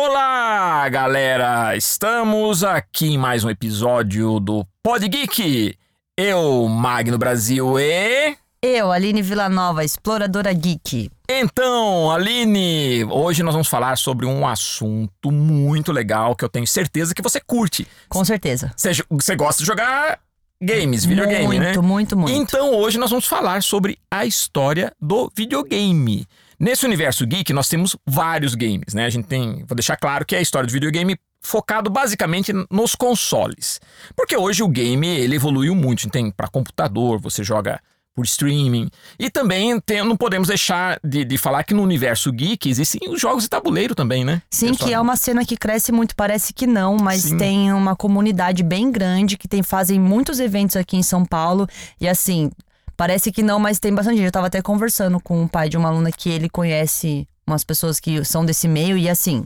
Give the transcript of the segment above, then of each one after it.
Olá, galera! Estamos aqui em mais um episódio do Pod Geek. Eu, Magno Brasil e. Eu, Aline Villanova, exploradora geek. Então, Aline, hoje nós vamos falar sobre um assunto muito legal que eu tenho certeza que você curte. Com certeza. Você, você gosta de jogar games, videogame, muito, né? Muito, muito, muito. Então, hoje nós vamos falar sobre a história do videogame. Nesse universo geek, nós temos vários games, né? A gente tem, vou deixar claro que é a história do videogame focado basicamente nos consoles. Porque hoje o game, ele evoluiu muito. Tem para computador, você joga por streaming. E também tem, não podemos deixar de, de, falar que no universo geek existem os jogos de tabuleiro também, né? Sim, que é uma cena que cresce muito, parece que não, mas Sim. tem uma comunidade bem grande que tem fazem muitos eventos aqui em São Paulo. E assim, Parece que não, mas tem bastante. Eu tava até conversando com o pai de uma aluna que ele conhece umas pessoas que são desse meio e assim.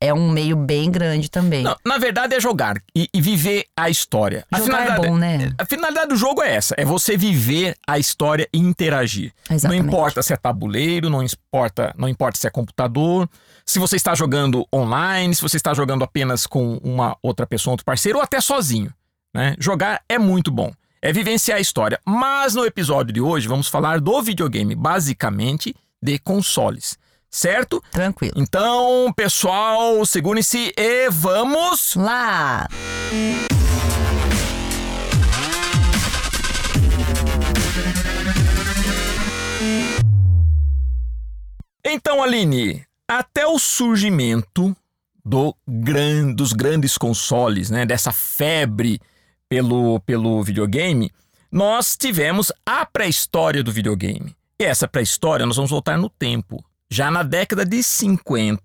É um meio bem grande também. Não, na verdade é jogar e, e viver a história. Jogar a finalidade, é bom, né? A finalidade do jogo é essa: é você viver a história e interagir. Exatamente. Não importa se é tabuleiro, não importa, não importa se é computador, se você está jogando online, se você está jogando apenas com uma outra pessoa, outro parceiro, ou até sozinho. Né? Jogar é muito bom é vivenciar a história. Mas no episódio de hoje vamos falar do videogame, basicamente de consoles. Certo? Tranquilo. Então, pessoal, segurem-se e vamos lá! Então, Aline, até o surgimento do gran, dos grandes consoles, né, dessa febre pelo, pelo videogame, nós tivemos a pré-história do videogame. E essa pré-história nós vamos voltar no tempo. Já na década de 50,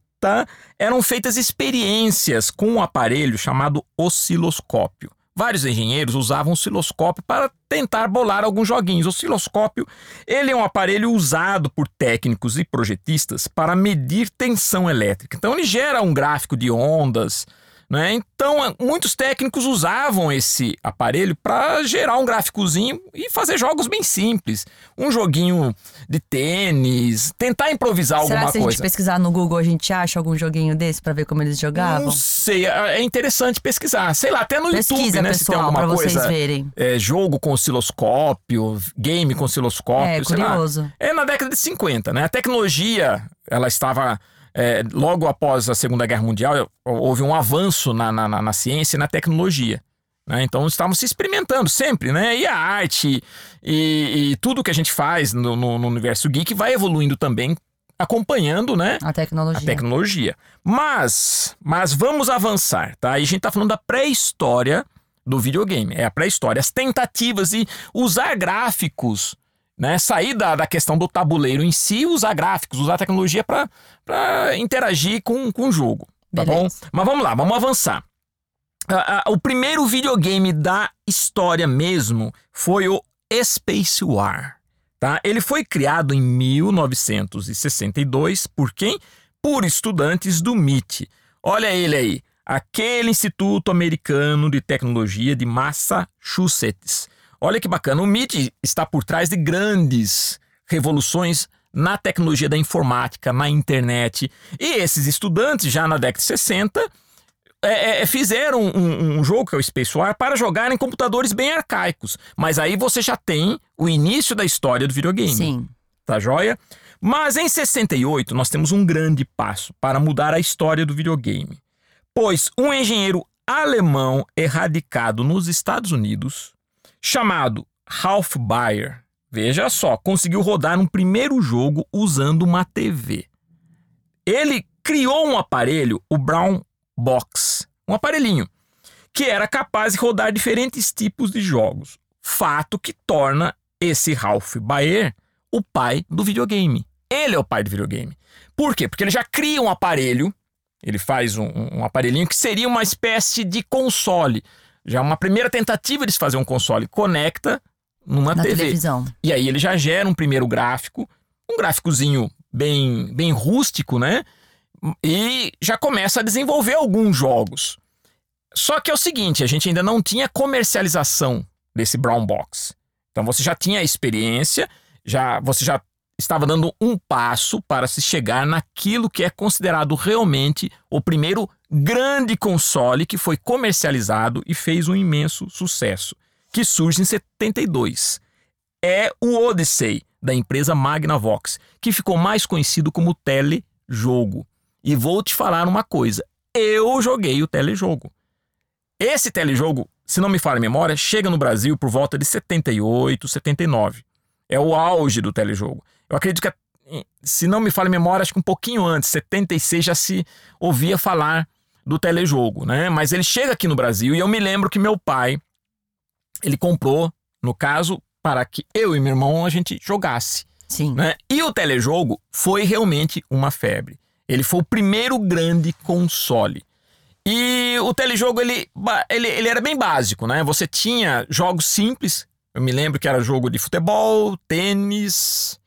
eram feitas experiências com um aparelho chamado osciloscópio. Vários engenheiros usavam osciloscópio para tentar bolar alguns joguinhos. O osciloscópio ele é um aparelho usado por técnicos e projetistas para medir tensão elétrica. Então ele gera um gráfico de ondas, né? Então, muitos técnicos usavam esse aparelho para gerar um gráficozinho e fazer jogos bem simples. Um joguinho de tênis, tentar improvisar Será alguma coisa. Se a gente pesquisar no Google, a gente acha algum joguinho desse para ver como eles jogavam? Não sei, é, é interessante pesquisar. Sei lá, até no Pesquisa, YouTube, né? Pessoal, se tem alguma coisa. Vocês verem. É, jogo com osciloscópio, game com osciloscópio. É, curioso. É na década de 50, né? A tecnologia, ela estava é, logo após a Segunda Guerra Mundial, houve um avanço na, na, na ciência e na tecnologia. Né? Então estavam se experimentando sempre, né? E a arte e, e tudo que a gente faz no, no, no, universo geek vai evoluindo também, acompanhando, né? A tecnologia. A tecnologia. Mas, mas vamos avançar, tá? E a gente tá falando da pré-história do videogame. É a pré-história, as tentativas e usar gráficos né? Sair da, da questão do tabuleiro em si, usar gráficos, usar tecnologia para interagir com, com o jogo. Tá Beleza. bom? Mas vamos lá, vamos avançar. o primeiro videogame da história mesmo foi o Space War. Tá? Ele foi criado em 1962 por quem? Por estudantes do MIT. Olha ele aí, aquele Instituto Americano de Tecnologia de Massachusetts. Olha que bacana, o MIT está por trás de grandes revoluções na tecnologia da informática, na internet. E esses estudantes, já na década de 60, é, é, fizeram um, um, jogo que é o Space War para jogar em computadores bem arcaicos. Mas aí você já tem o início da história do videogame. Sim. Tá joia? Mas em 68 nós temos um grande passo para mudar a história do videogame. Pois um engenheiro alemão erradicado nos Estados Unidos chamado Ralph Baer, veja só, conseguiu rodar um primeiro jogo usando uma TV. Ele criou um aparelho, o Brown Box, um aparelhinho, que era capaz de rodar diferentes tipos de jogos. Fato que torna esse Ralph Baer o pai do videogame. Ele é o pai do videogame. Por quê? Porque ele já cria um aparelho, ele faz um, um aparelhinho que seria uma espécie de console já uma primeira tentativa de se fazer um console conecta numa Na TV. televisão. E aí ele já gera um primeiro gráfico, um gráficozinho bem, bem rústico, né? E já começa a desenvolver alguns jogos. Só que é o seguinte, a gente ainda não tinha comercialização desse brown box. Então você já tinha a experiência, já você já estava dando um passo para se chegar naquilo que é considerado realmente o primeiro grande console que foi comercializado e fez um imenso sucesso, que surge em 72. É o Odyssey, da empresa Magnavox, que ficou mais conhecido como telejogo. E vou te falar uma coisa: eu joguei o telejogo. Esse telejogo, se não me falha a memória, chega no Brasil por volta de 78, 79. É o auge do telejogo. Eu acredito que, se não me falha a memória, acho que um pouquinho antes, 76, já se ouvia falar do telejogo, né? Mas ele chega aqui no Brasil e eu me lembro que meu pai, ele comprou, no caso, para que eu e meu irmão a gente jogasse. Sim. Né? E o telejogo foi realmente uma febre. Ele foi o primeiro grande console. E o telejogo, ele, ele, ele era bem básico, né? Você tinha jogos simples. Eu me lembro que era jogo de futebol, tênis,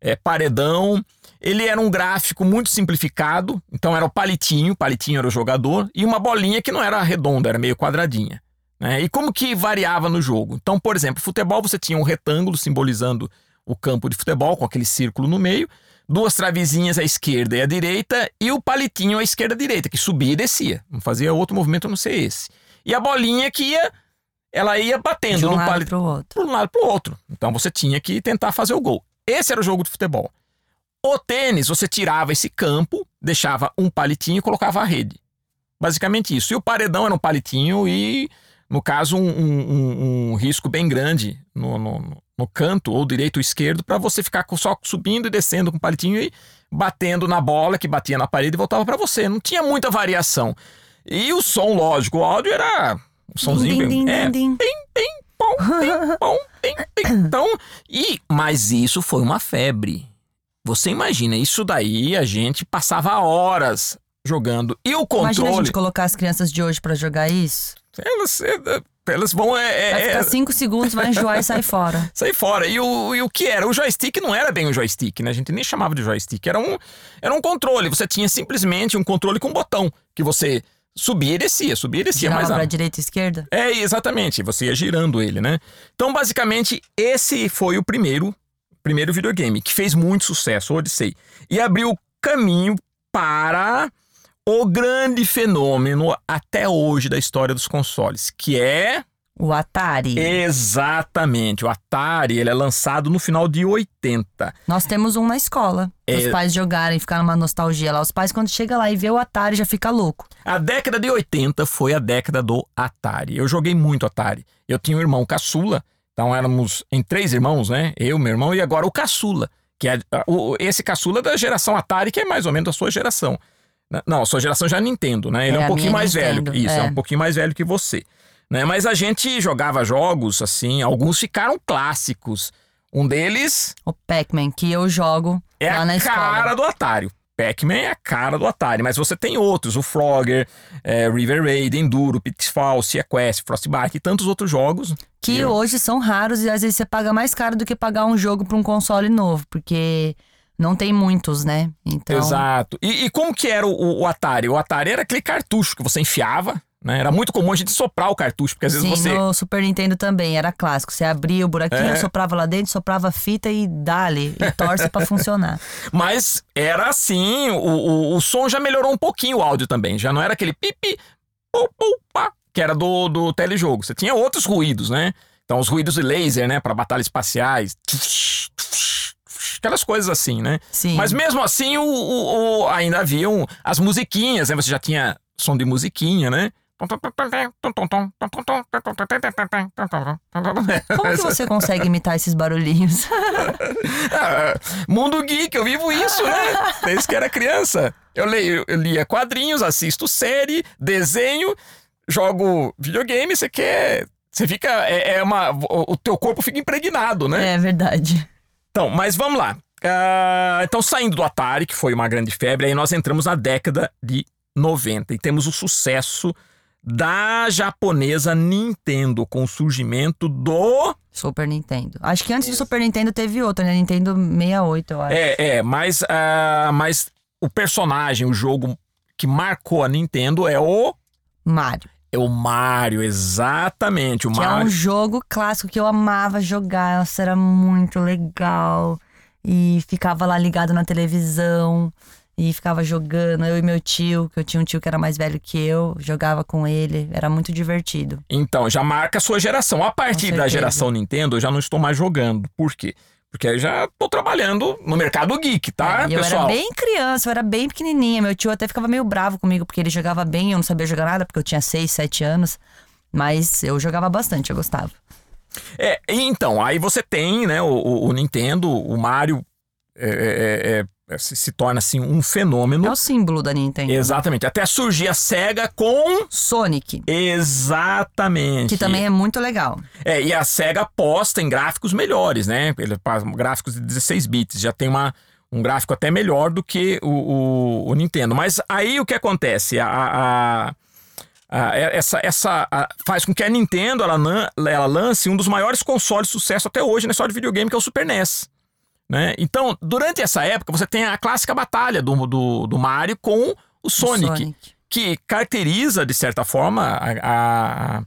é, paredão. Ele era um gráfico muito simplificado. Então era o palitinho, o palitinho era o jogador. E uma bolinha que não era redonda, era meio quadradinha. Né? E como que variava no jogo? Então, por exemplo, futebol você tinha um retângulo simbolizando o campo de futebol, com aquele círculo no meio duas travezinhas à esquerda e à direita e o palitinho à esquerda e à direita, que subia e descia. Não fazia outro movimento a não ser esse. E a bolinha que ia, ela ia batendo De um no lado palito. pro outro. Para um lado para o outro. Então você tinha que tentar fazer o gol. Esse era o jogo de futebol. O tênis, você tirava esse campo, deixava um palitinho e colocava a rede. Basicamente isso. E o paredão era um palitinho e, no caso, um, um- um- risco bem grande no, no- no canto, ou direito ou esquerdo, para você ficar só subindo e descendo com o palitinho e batendo na bola que batia na parede e voltava para você. Não tinha muita variação. E o som, lógico, o áudio era um somzinho. Din, din, é, din, pom, pom, tim, tim. Então, e, mas isso foi uma febre. Você imagina, isso daí a gente passava horas jogando. E o Imagina a controle, gente colocar as crianças de hoje pra jogar isso. elas, eh, elas vão é, Vai é, ficar é, cinco segundos, vai enjoar e sai fora. sair fora. E o, e o que era? O joystick não era bem o joystick, né? A gente nem chamava de joystick. Era um, era um controle. Você tinha simplesmente um controle com um botão que você subia e descia, subia e descia. Girava mais pra rápido. direita e esquerda. É, exatamente. Você ia girando ele, né? Então, basicamente, esse foi o primeiro, primeiro videogame que fez muito sucesso, Odyssey. E abriu caminho para o grande fenômeno até hoje da história dos consoles, que é O Atari. exatamente o Atari. Ele é lançado no final de 80. Nós temos um na escola. É. Os pais jogarem, ficar numa nostalgia lá. Os pais, quando chega lá e vê o Atari, já fica louco. A década de 80 foi a década do Atari. Eu joguei muito Atari. Eu tinha um irmão caçula, então éramos em três irmãos, né? Eu, meu irmão e agora o caçula, que é o- esse caçula é da geração Atari, que é mais ou menos da sua geração. Não, a sua geração já é Nintendo, né? Ele é, É, um a pouquinho mais Nintendo, velho. Isso, é. é. um pouquinho mais velho que você. Né? Mas a gente jogava jogos, assim, alguns ficaram clássicos. Um deles O Pac-Man, que eu jogo é lá na a escola. cara do Atari. Pac-Man é a cara do Atari, mas você tem outros, o Frogger, é, River Raid, Enduro, Pitfall, Sea Quest, Frostbite e tantos outros jogos. Que Eu- hoje são raros e às vezes você paga mais caro do que pagar um jogo pra um console novo, porque não tem muitos, né? Então, Exato. E, e como que era o, o Atari? O Atari era aquele cartucho que você enfiava, né? Era muito comum a gente soprar o cartucho, porque às vezes sim, você... no Super Nintendo também era clássico. Você abria o buraquinho, É. soprava lá dentro, soprava a fita e dale, e torce pra funcionar. Mas era assim, o, o, o som já melhorou um pouquinho o áudio também. Já não era aquele pipi, pu, pu, pá, que era do, do telejogo. Você tinha outros ruídos, né? Então, os ruídos de laser, né? Para batalhas espaciais. Aquelas coisas assim, né? Sim. Mas mesmo assim, o, o- o- ainda haviam as musiquinhas, né? Você já tinha som de musiquinha, né? Como que você consegue imitar esses barulhinhos? Ah, mundo geek, eu vivo isso, né? Desde que era criança. Eu leio, eu lia quadrinhos, assisto série, desenho, jogo videogame, você quer. Você fica. É, é uma. O teu corpo fica impregnado, né? é verdade. Então, mas vamos lá. Ah, então, saindo do Atari, que foi uma grande febre, aí nós entramos na década de 90 e temos o sucesso da japonesa Nintendo com o surgimento do Super Nintendo. Acho que antes do Super Nintendo teve outra, né? Nintendo 68, eu acho. É, é, mas, ah, mas o personagem, o jogo que marcou a Nintendo é o. Mario. É o Mario, exatamente. O Que é Mario. um jogo clássico que eu amava jogar. Nossa, era muito legal. e ficava lá ligado na televisão e ficava jogando. Eu e meu tio, que eu tinha um tio que era mais velho que eu, jogava com ele. Era muito divertido. Então, já marca a sua geração. A partir da geração Nintendo, eu já não estou mais jogando. Por quê? Porque eu já tô trabalhando no mercado geek, tá, é, eu pessoal? Eu era bem criança, eu era bem pequenininha. Meu tio até ficava meio bravo comigo, porque ele jogava bem, eu não sabia jogar nada, porque eu tinha 6, 7 anos. Mas eu jogava bastante, eu gostava. É, então, aí você tem, né, o, o Nintendo, o Mario é, é, é se, se, torna assim um fenômeno. É o símbolo da Nintendo. Exatamente. Até surgir a Sega com Sonic. Exatamente. Que também é muito legal. É, e a Sega aposta em gráficos melhores, né? Gráficos de 16 bits. Já tem uma, um gráfico até melhor do que o, o, o Nintendo. Mas aí o que acontece? a, a essa, essa faz com que a Nintendo ela, ela lance um dos maiores consoles de sucesso até hoje na história de videogame, que é o Super NES. Né? Então, durante essa época, você tem a clássica batalha do, do, do Mario com o Sonic, o Sonic, que caracteriza, de certa forma, a, a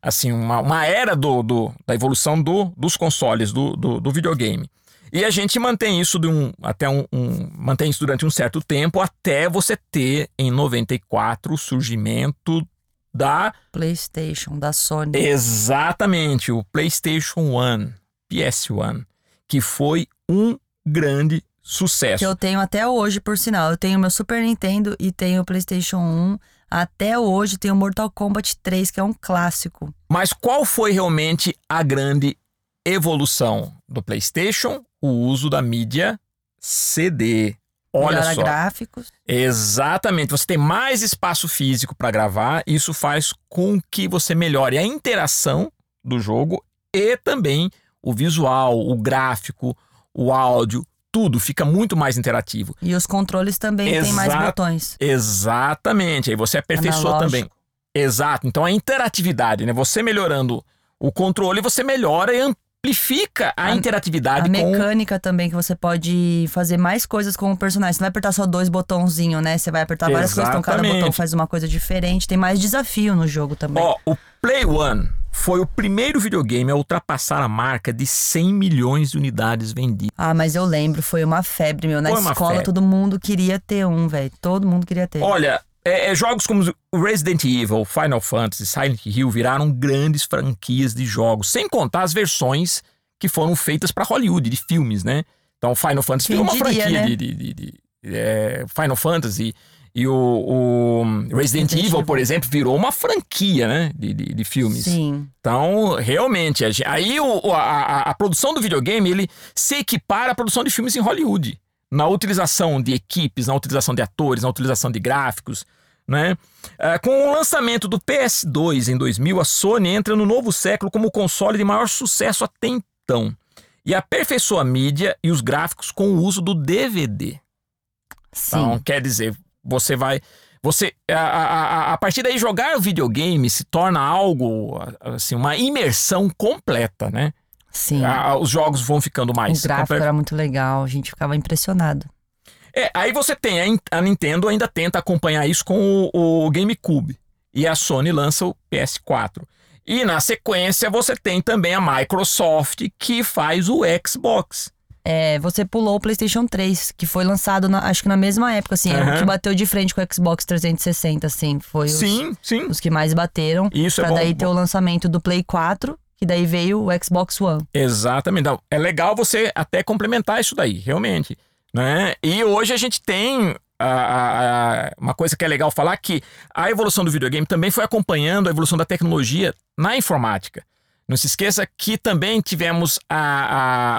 assim, uma, uma era do, do, da evolução do, dos consoles, do, do, do, videogame. E a gente mantém isso de um, até um, um, mantém isso durante um certo tempo, até você ter, em 94, o surgimento da PlayStation, da Sony. Exatamente, o PlayStation 1, PS1, que foi um grande sucesso. Que eu tenho até hoje, por sinal. Eu tenho meu Super Nintendo e tenho o PlayStation 1. Até hoje tenho Mortal Kombat 3, que é um clássico. Mas qual foi realmente a grande evolução do PlayStation? O uso da mídia CD. Olha Melhora só. gráficos. Exatamente. Você tem mais espaço físico para gravar. Isso faz com que você melhore a interação do jogo e também o visual, o gráfico, o áudio, tudo fica muito mais interativo. E os controles também Exa têm mais botões. Exatamente. Aí você aperfeiçoa Analógico. também. Exato. Então a interatividade, né? Você melhorando o controle, você melhora e amplifica a, a interatividade. A mecânica também, que você pode fazer mais coisas com o personagem. Você não vai apertar só dois botãozinhos, né? Você vai apertar várias Exatamente. coisas, então cada botão faz uma coisa diferente. Tem mais desafio no jogo também. Ó, o Play One foi o primeiro videogame a ultrapassar a marca de 100 milhões de unidades vendidas. Ah, mas eu lembro, foi uma febre, meu. Na foi escola todo mundo queria ter um, velho. Todo mundo queria ter. Olha, é, é, jogos como Resident Evil, Final Fantasy, Silent Hill viraram grandes franquias de jogos, sem contar as versões que foram feitas para Hollywood, de filmes, né? Então, Final Fantasy Quem virou uma diria, franquia né? de, de, de, de é, Final Fantasy e o, o Resident, Evil, Evil, por exemplo, virou uma franquia, né? De, de, de filmes. Sim. Então, realmente, aí o, a, a, produção do videogame, ele se equipara à produção de filmes em Hollywood na utilização de equipes, na utilização de atores, na utilização de gráficos. Né? É, com o lançamento do PS2 em 2000, a Sony entra no novo século como o console de maior sucesso até então e aperfeiçoa a mídia e os gráficos com o uso do DVD. Sim. Então, quer dizer, você vai. Você, a, a, a partir daí, jogar videogame se torna algo, assim, uma imersão completa, né? Sim. Os jogos vão ficando mais. O gráfico era muito legal, a gente ficava impressionado. É, aí você tem, a, a Nintendo ainda tenta acompanhar isso com o, o GameCube. E a Sony lança o PS4. E na sequência você tem também a Microsoft que faz o Xbox. É, você pulou o PlayStation 3, que foi lançado, na, acho que na mesma época, assim, uhum. o que bateu de frente com o Xbox 360, assim, foi sim, os, sim. os que mais bateram. Isso é pra é bom, daí ter o lançamento do Play 4 que daí veio o Xbox One. Exatamente. Então, é legal você até complementar isso daí, realmente. Né? E hoje a gente tem a, a, a, uma coisa que é legal falar que a evolução do videogame também foi acompanhando a evolução da tecnologia na informática. Não se esqueça que também tivemos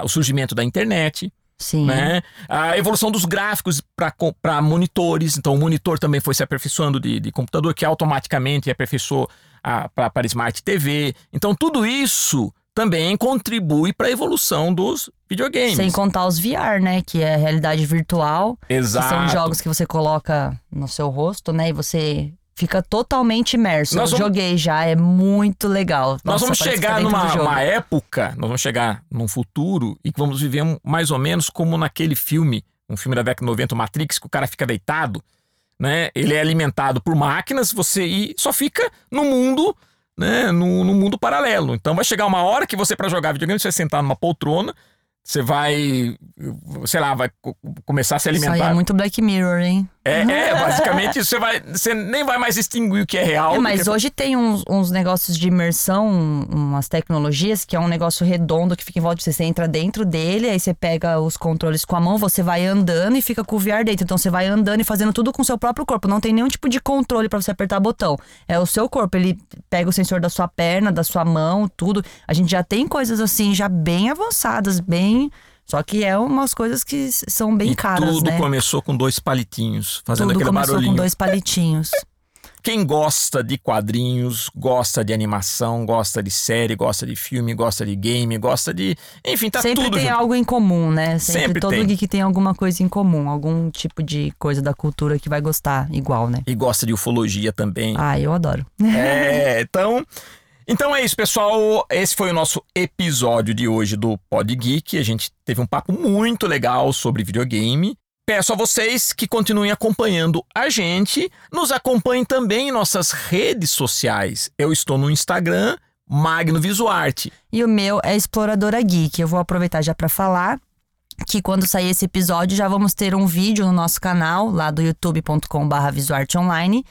o surgimento da internet, Sim. Né? A evolução dos gráficos para monitores. Então, o monitor também foi se aperfeiçoando de, de computador, que automaticamente aperfeiçoou para Smart TV. Então, tudo isso também contribui para a evolução dos videogames. Sem contar os VR, né? Que é realidade virtual. Exato. Que são jogos que você coloca no seu rosto, né? E você fica totalmente imerso. Nós Eu vamos... joguei já, é muito legal. Nossa, nós vamos chegar numa época, nós vamos chegar num futuro e que vamos viver um, mais ou menos como naquele filme, um filme da década de 90, Matrix, que o cara fica deitado né? Ele é alimentado por máquinas, você e só fica no mundo, né? No, no mundo paralelo. Então vai chegar uma hora que você para jogar videogame você vai sentar numa poltrona, Você vai, sei lá, vai começar a se alimentar. Isso aí é muito Black Mirror, hein? É, é basicamente você vai, você nem vai mais distinguir o que é real. É, mas que... hoje tem uns, uns, negócios de imersão, umas tecnologias que é um negócio redondo que fica em volta de você. Você entra dentro dele, aí você pega os controles com a mão, você vai andando e fica com o VR dentro. Então você vai andando e fazendo tudo com o seu próprio corpo. Não tem nenhum tipo de controle para você apertar botão. É o seu corpo. Ele pega o sensor da sua perna, da sua mão, tudo. A gente já tem coisas assim, já bem avançadas, bem só que é umas coisas que são bem e caras, tudo né? começou com dois palitinhos, fazendo tudo aquele começou barulhinho. com dois palitinhos. Quem gosta de quadrinhos, gosta de animação, gosta de série, gosta de filme, gosta de game, gosta de. Enfim, tá Sempre tudo tem junto. algo em comum, né? Sempre, Sempre todo tem. geek tem alguma coisa em comum, algum tipo de coisa da cultura que vai gostar igual, né? E gosta de ufologia também. Ah, eu adoro. É, então. Então é isso, pessoal. Esse foi o nosso episódio de hoje do Pod Geek. A gente teve um papo muito legal sobre videogame. Peço a vocês que continuem acompanhando a gente. Nos acompanhem também em nossas redes sociais. Eu estou no Instagram, Magno Visuarte. E o meu é Exploradora Geek. Eu vou aproveitar já para falar que quando sair esse episódio já vamos ter um vídeo no nosso canal, lá do youtube.com/visuarteonline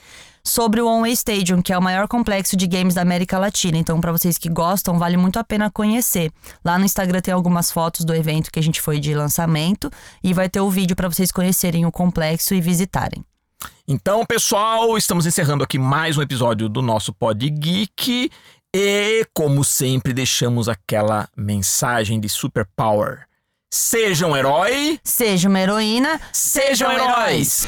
sobre o Onway Stadium, que é o maior complexo de games da América Latina. Então, para vocês que gostam, vale muito a pena conhecer. Lá no Instagram tem algumas fotos do evento que a gente foi de lançamento e vai ter o vídeo para vocês conhecerem o complexo e visitarem. Então, pessoal, estamos encerrando aqui mais um episódio do nosso Pod Geek. E, como sempre, deixamos aquela mensagem de superpower. Seja um herói, Seja uma heroína, sejam heróis.